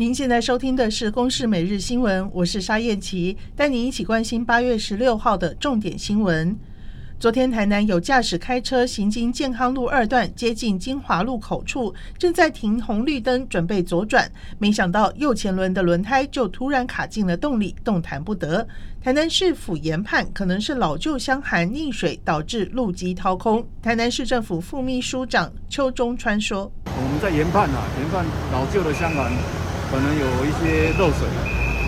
您现在收听的是《公视每日新闻》，我是沙燕琪，带您一起关心八月十六号的重点新闻。昨天，台南有驾驶开车行经健康路二段，接近金华路口处，正在停红绿灯准备左转，没想到右前轮的轮胎就突然卡进了洞里，动弹不得。台南市府研判可能是老旧箱涵溺水导致路基掏空。台南市政府副秘书长邱中川说：“我们在研判啊，研判老旧的箱涵可能有一些漏水，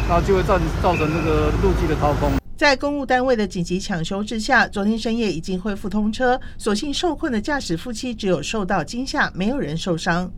那就会造造成这个路基的掏空。”在公务单位的紧急抢修之下，昨天深夜已经恢复通车。所幸受困的驾驶夫妻只有受到惊吓，没有人受伤。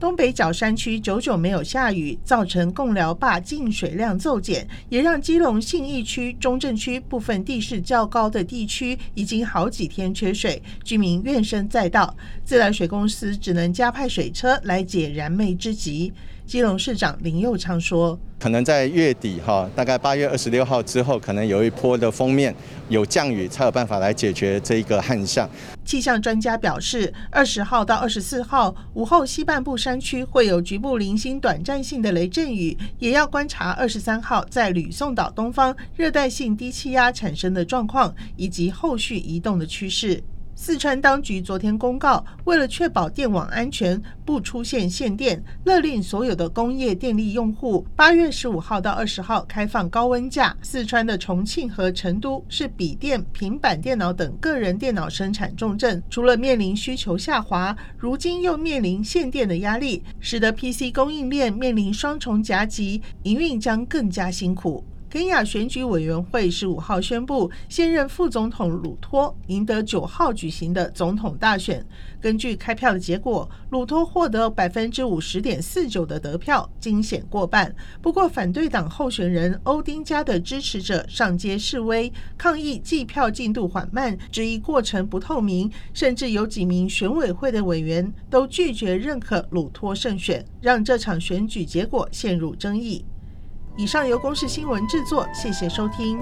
东北角山区久久没有下雨，造成贡寮坝进水量骤减，也让基隆信义区、中正区部分地势较高的地区已经好几天缺水，居民怨声载道。自来水公司只能加派水车来解燃眉之急。基隆市长林佑昌说：“可能在月底哈，大概八月二十六号之后，可能有一波的锋面有降雨，才有办法来解决这一个旱象。”气象专家表示，二十号到二十四号午后西半部山区会有局部零星短暂性的雷阵雨，也要观察二十三号在吕宋岛东方热带性低气压产生的状况以及后续移动的趋势。四川当局昨天公告，为了确保电网安全，不出现限电，勒令所有的工业电力用户八月十五号到二十号开放高温假。四川的重庆和成都是笔电、平板电脑等个人电脑生产重镇，除了面临需求下滑，如今又面临限电的压力，使得 PC 供应链面临双重夹击，营运将更加辛苦。肯亚选举委员会十五号宣布，现任副总统鲁托赢得九号举行的总统大选。根据开票的结果，鲁托获得百分之五十点四九的得票，惊险过半。不过，反对党候选人欧丁加的支持者上街示威，抗议计票进度缓慢，质疑过程不透明，甚至有几名选委会的委员都拒绝认可鲁托胜选，让这场选举结果陷入争议。以上由公视新闻制作，谢谢收听。